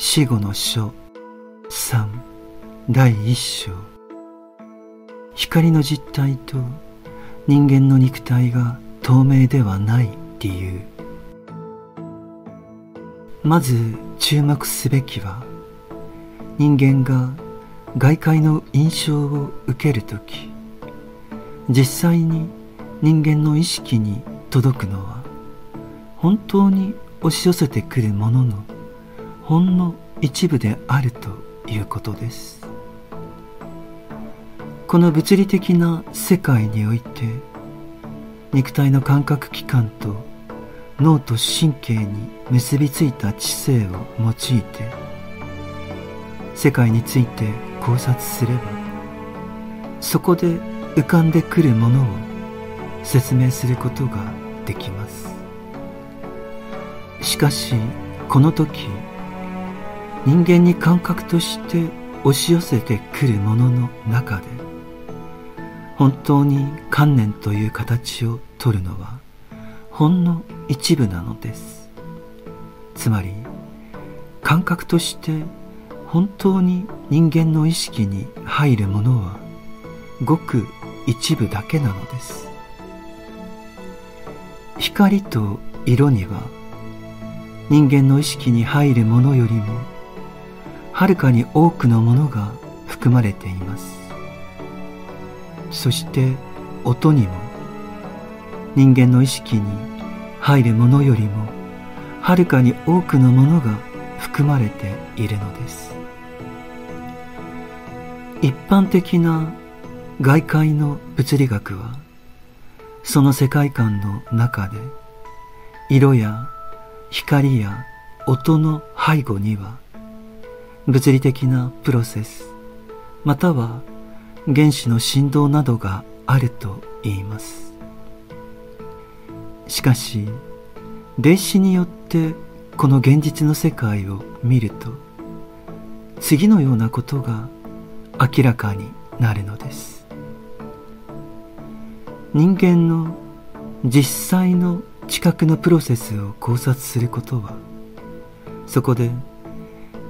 死後の書3第一章。光の実体と人間の肉体が透明ではない理由。まず注目すべきは人間が外界の印象を受けるとき実際に人間の意識に届くのは本当に押し寄せてくるもののほんの一部であるということです。この物理的な世界において肉体の感覚器官と脳と神経に結びついた知性を用いて世界について考察すればそこで浮かんでくるものを説明することができます。しかしこの時人間に感覚として押し寄せてくるものの中で本当に観念という形をとるのはほんの一部なのです。つまり感覚として本当に人間の意識に入るものはごく一部だけなのです。光と色には人間の意識に入るものよりもはるかに多くのものが含まれています。そして音にも人間の意識に入るものよりもはるかに多くのものが含まれているのです。一般的な外界の物理学はその世界観の中で色や光や音の背後には物理的なプロセスまたは原子の振動などがあると言います。しかし霊視によってこの現実の世界を見ると次のようなことが明らかになるのです。人間の実際の知覚のプロセスを考察することはそこで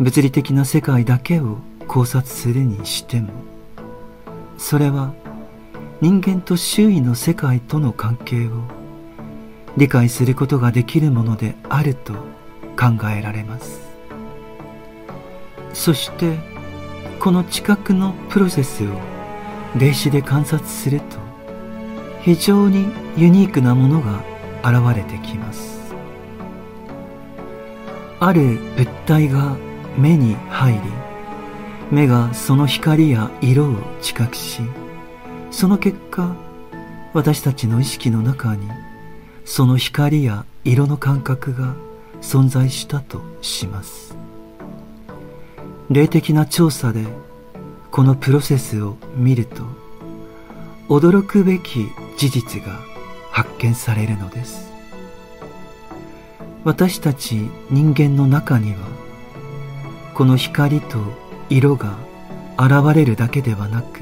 物理的な世界だけを考察するにしてもそれは人間と周囲の世界との関係を理解することができるものであると考えられます。そしてこの知覚のプロセスを霊視で観察すると非常にユニークなものが現れてきます。ある物体が目に入り目がその光や色を知覚しその結果私たちの意識の中にその光や色の感覚が存在したとします。霊的な調査でこのプロセスを見ると驚くべき事実が発見されるのです。私たち人間の中にはこの光と色が現れるだけではなく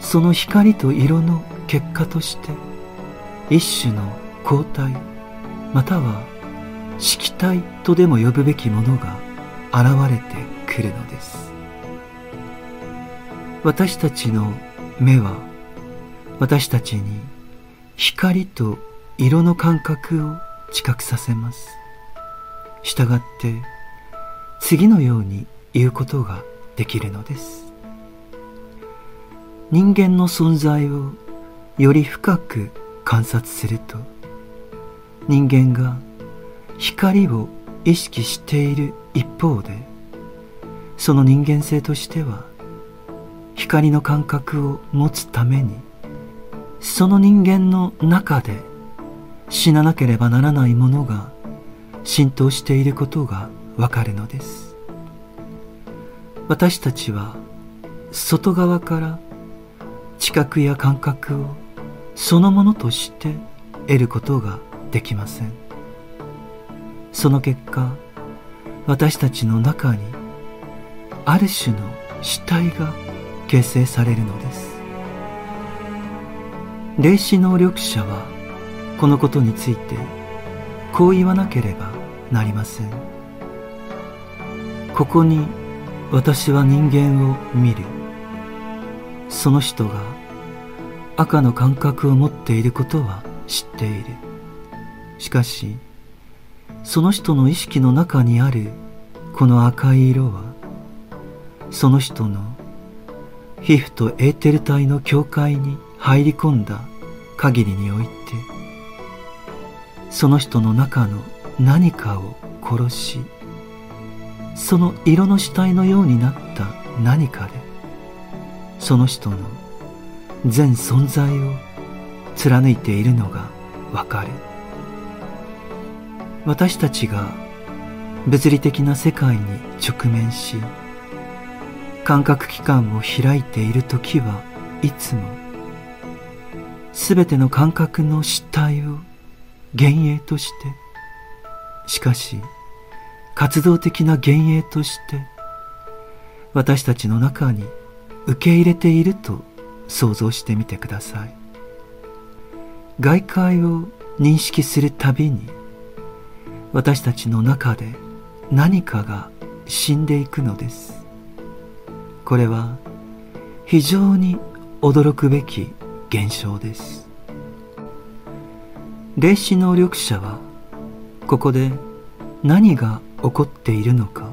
その光と色の結果として一種の抗体または色体とでも呼ぶべきものが現れてくるのです。私たちの目は私たちに光と色の感覚を知覚させます。したがって次のように言うことができるのです。人間の存在をより深く観察すると人間が光を意識している一方でその人間性としては光の感覚を持つためにその人間の中で死ななければならないものが浸透していることがわかるのです。私たちは外側から知覚や感覚をそのものとして得ることができません。その結果私たちの中にある種の主体が形成されるのです。霊視能力者はこのことについてこう言わなければなりません。ここに私は人間を見る。その人が赤の感覚を持っていることは知っている。しかしその人の意識の中にあるこの赤い色はその人の皮膚とエーテル体の境界に入り込んだ限りにおいてその人の中の何かを殺しその色の死体のようになった何かでその人の全存在を貫いているのがわかる。私たちが物理的な世界に直面し感覚器官を開いている時はいつもすべての感覚の失態を幻影としてしかし活動的な幻影として私たちの中に受け入れていると想像してみてください。外界を認識するたびに私たちの中で何かが死んでいくのです。これは非常に驚くべき現象です。霊視能力者はここで何が起こっているのか。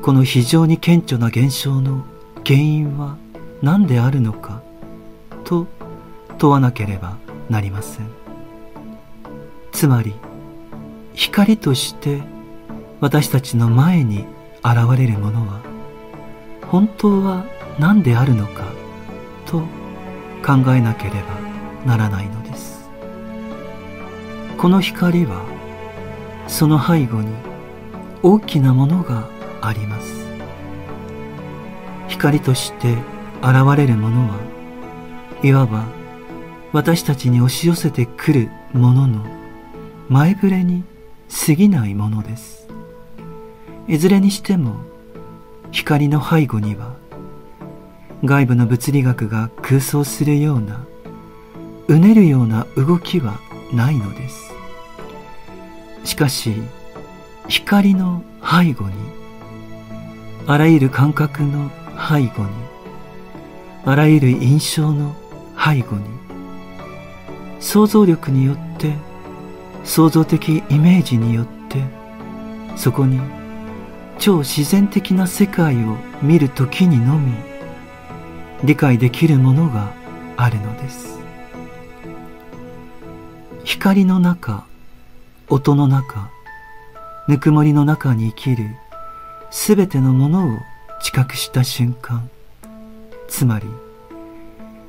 この非常に顕著な現象の原因は何であるのか。と問わなければなりません。つまり光として私たちの前に現れるものは本当は何であるのか。と考えなければならないのです。この光はその背後に大きなものがあります。光として現れるものはいわば私たちに押し寄せてくるものの前触れに過ぎないものです。いずれにしても光の背後には外部の物理学が空想するようなうねるような動きはないのです。しかし光の背後にあらゆる感覚の背後にあらゆる印象の背後に想像力によって創造的イメージによってそこに超自然的な世界を見るときにのみ理解できるものがあるのです。光の中音の中ぬくもりの中に生きるすべてのものを知覚した瞬間つまり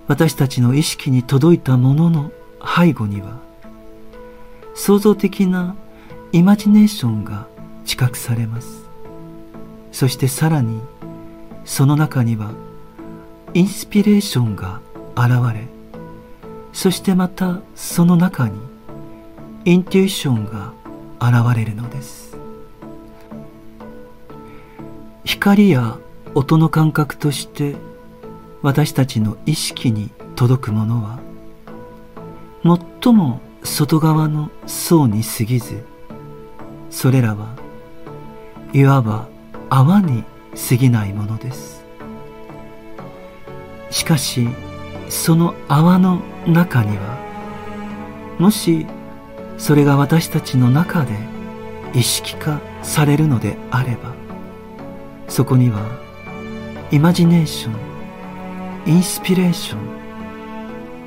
私たちの意識に届いたものの背後には創造的なイマジネーションが知覚されます。そしてさらにその中にはインスピレーションが現れそしてまたその中にインテューションが現れるのです。光や音の感覚として私たちの意識に届くものは最も外側の層に過ぎずそれらはいわば泡に過ぎないものです。しかしその泡の中にはもしそれが私たちの中で意識化されるのであればそこにはイマジネーションインスピレーション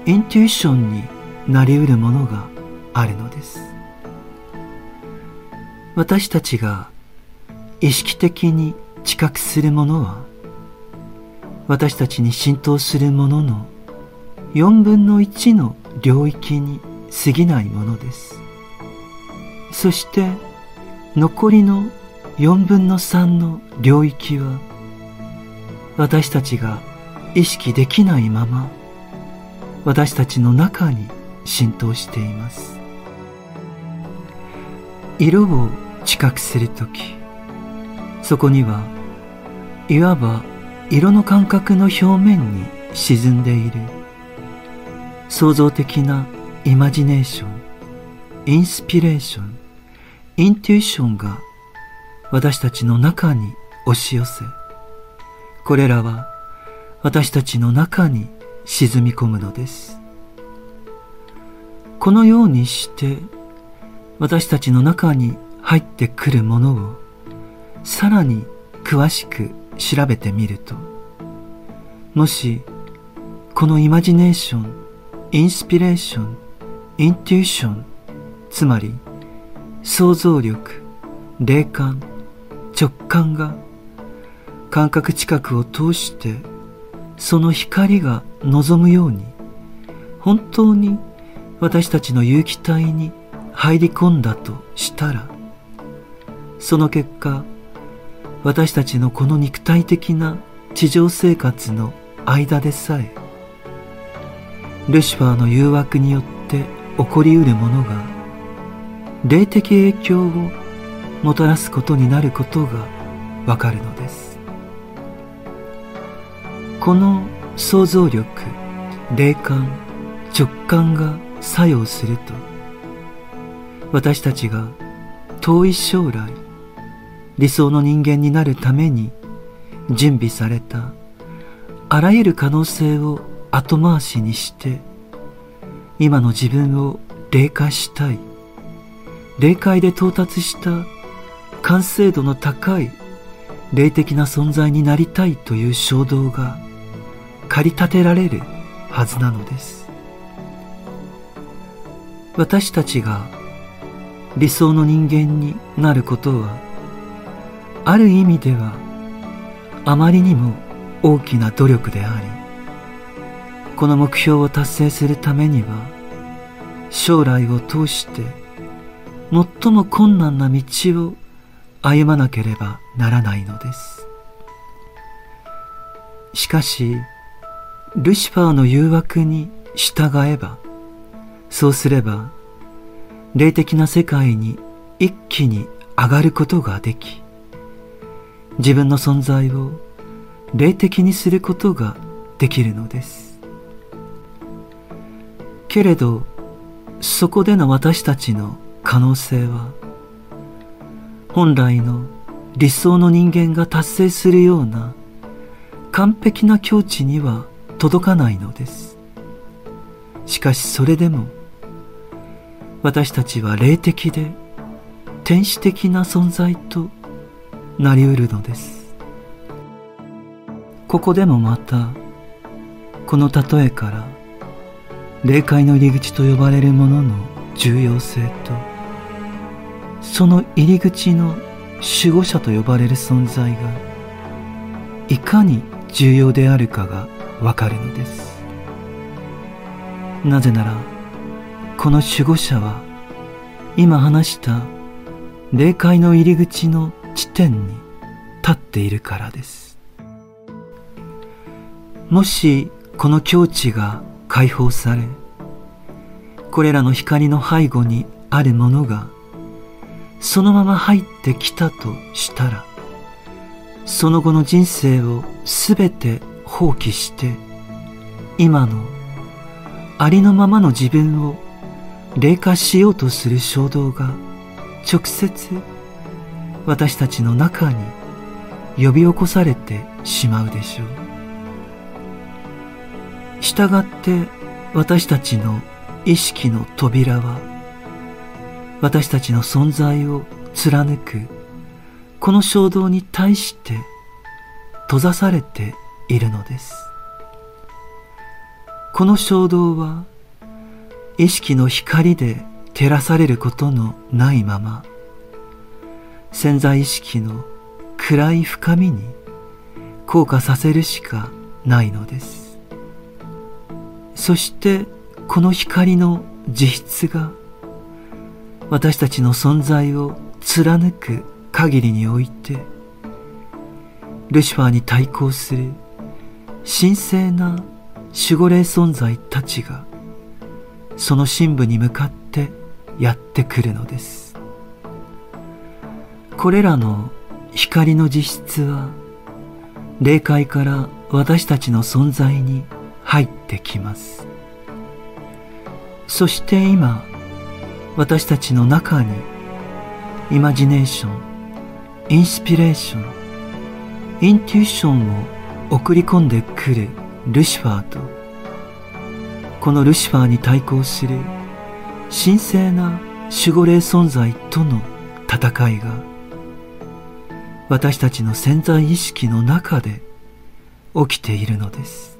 インテューションになりうるものがあるのです。私たちが意識的に知覚するものは私たちに浸透するものの4分の1の領域に過ぎないものです。そして残りの4分の3の領域は私たちが意識できないまま私たちの中に浸透しています。色を知覚するときそこにはいわば色の感覚の表面に沈んでいる創造的なイマジネーションインスピレーションインテューションが私たちの中に押し寄せ、これらは私たちの中に沈み込むのです。このようにして私たちの中に入ってくるものをさらに詳しく調べてみるともしこのイマジネーションインスピレーションインテューションつまり想像力霊感直感が感覚近くを通してその光が望むように本当に私たちの有機体に入り込んだとしたらその結果私たちのこの肉体的な地上生活の間でさえルシファーの誘惑によって起こりうるものが霊的影響をもたらすことになることがわかるのです。この想像力霊感直感が作用すると私たちが遠い将来理想の人間になるために準備されたあらゆる可能性を後回しにして今の自分を霊化したい。霊界で到達した完成度の高い霊的な存在になりたいという衝動が駆り立てられるはずなのです。私たちが理想の人間になることはある意味ではあまりにも大きな努力でありこの目標を達成するためには将来を通して最も困難な道を歩まなければならないのです。しかしルシファーの誘惑に従えばそうすれば霊的な世界に一気に上がることができ自分の存在を霊的にすることができるのです。けれどそこでの私たちの可能性は本来の理想の人間が達成するような完璧な境地には届かないのです。しかしそれでも私たちは霊的で天使的な存在となりうるのです。ここでもまたこの例えから霊界の入り口と呼ばれるものの重要性とその入り口の守護者と呼ばれる存在がいかに重要であるかがわかるのです。なぜならこの守護者は今話した霊界の入り口の地点に立っているからです。もしこの境地が解放されこれらの光の背後にあるものがそのまま入ってきたとしたらその後の人生をすべて放棄して今のありのままの自分を霊化しようとする衝動が直接私たちの中に呼び起こされてしまうでしょう。したがって私たちの意識の扉は私たちの存在を貫くこの衝動に対して閉ざされているのです。この衝動は意識の光で照らされることのないまま潜在意識の暗い深みに降下させるしかないのですそしてこの光の自筆が私たちの存在を貫く限りにおいてルシファーに対抗する神聖な守護霊存在たちがその深部に向かってやってくるのです。これらの光の実質は霊界から私たちの存在に入ってきます。そして今私たちの中にイマジネーションインスピレーションインテューションを送り込んでくるルシファーとこのルシファーに対抗する神聖な守護霊存在との戦いが私たちの潜在意識の中で起きているのです。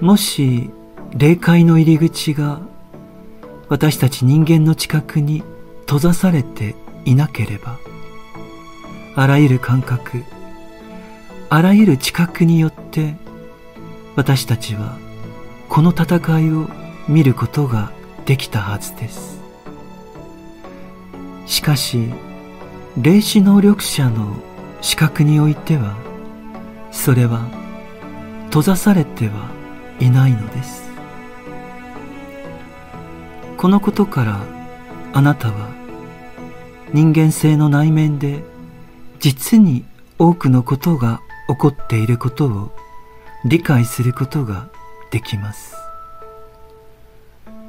もし霊界の入り口が私たち人間の近くに閉ざされていなければあらゆる感覚あらゆる知覚によって私たちはこの戦いを見ることができたはずです。しかし霊視能力者の視覚においてはそれは閉ざされてはいないのです。このことからあなたは人間性の内面で実に多くのことが起こっていることを理解することができます。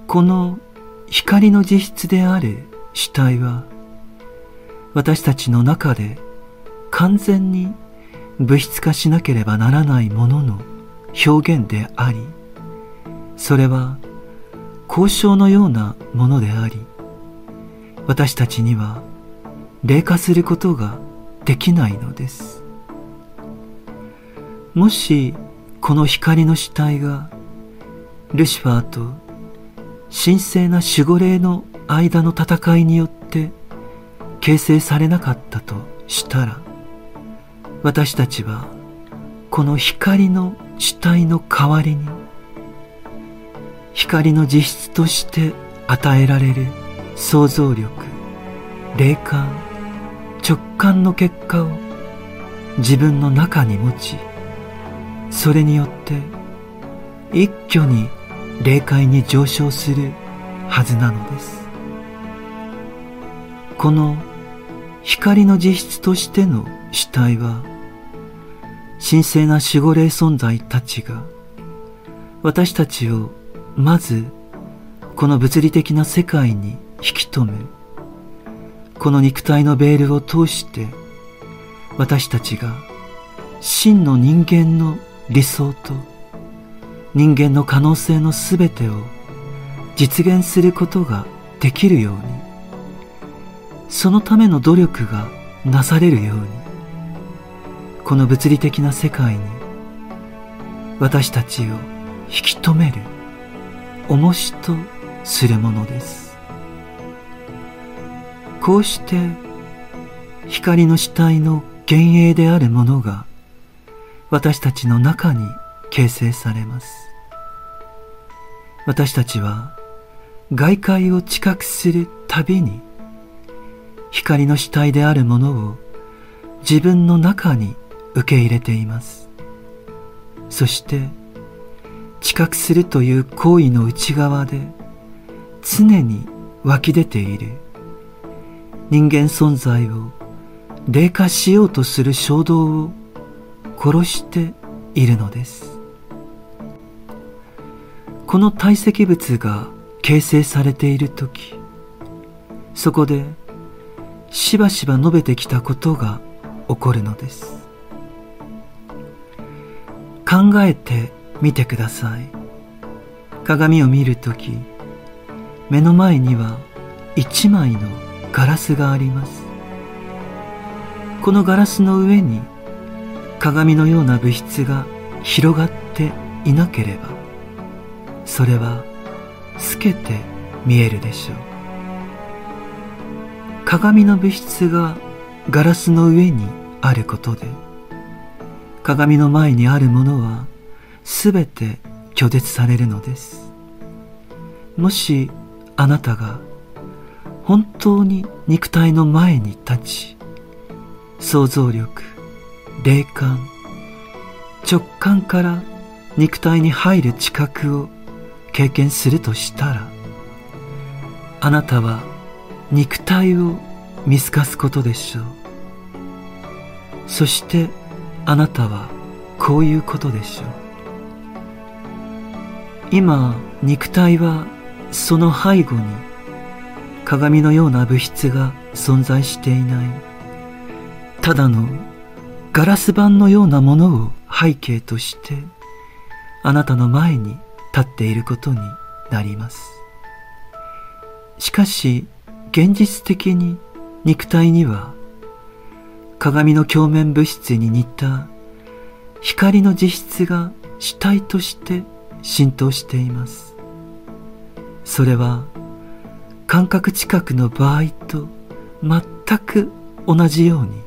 この光の実質である主体は私たちの中で完全に物質化しなければならないものの表現でありそれは交渉のようなものであり私たちには霊化することができないのです。もしこの光の主体がルシファーと神聖な守護霊の間の戦いによって形成されなかったとしたら私たちはこの光の主体の代わりに光の実質として与えられる想像力霊感直感の結果を自分の中に持ちそれによって一挙に霊界に上昇するはずなのです。この光の実質としての主体は神聖な守護霊存在たちが私たちをまずこの物理的な世界に引き止めこの肉体のベールを通して私たちが真の人間の理想と人間の可能性のすべてを実現することができるようにそのための努力がなされるようにこの物理的な世界に私たちを引き止める。重しとするものです。こうして光の主体の幻影であるものが私たちの中に形成されます。私たちは外界を知覚するたびに光の主体であるものを自分の中に受け入れています。そして知覚するという行為の内側で常に湧き出ている。人間存在を霊化しようとする衝動を殺しているのです。この堆積物が形成されている時そこでしばしば述べてきたことが起こるのです。考えてみてください。鏡を見るとき目の前には一枚のガラスがあります。このガラスの上に鏡のような物質が広がっていなければそれは透けて見えるでしょう。鏡の物質がガラスの上にあることで鏡の前にあるものはすべて拒絶されるのです。もしあなたが本当に肉体の前に立ち想像力霊感直感から肉体に入る知覚を経験するとしたらあなたは肉体を見透かすことでしょう。そしてあなたはこういうことでしょう。今肉体はその背後に鏡のような物質が存在していない。ただのガラス板のようなものを背景としてあなたの前に立っていることになります。しかし現実的に肉体には鏡の鏡面物質に似た光の実質が主体として浸透しています。それは感覚近くの場合と全く同じように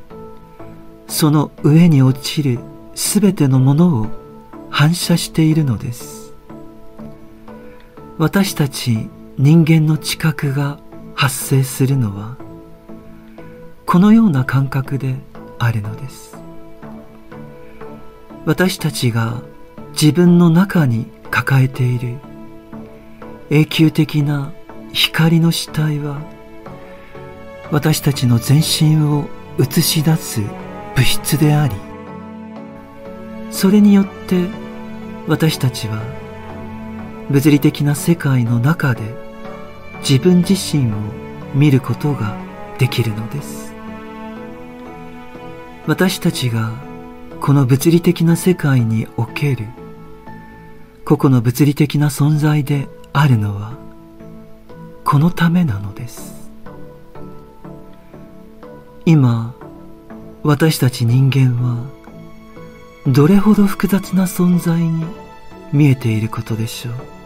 その上に落ちるすべてのものを反射しているのです。私たち人間の知覚が発生するのはこのような感覚であるのです。私たちが自分の中に抱えている。永久的な光の死体は私たちの全身を映し出す物質でありそれによって私たちは物理的な世界の中で自分自身を見ることができるのです。私たちがこの物理的な世界における個々の物理的な存在であるのはこのためなのです。今私たち人間はどれほど複雑な存在に見えていることでしょう。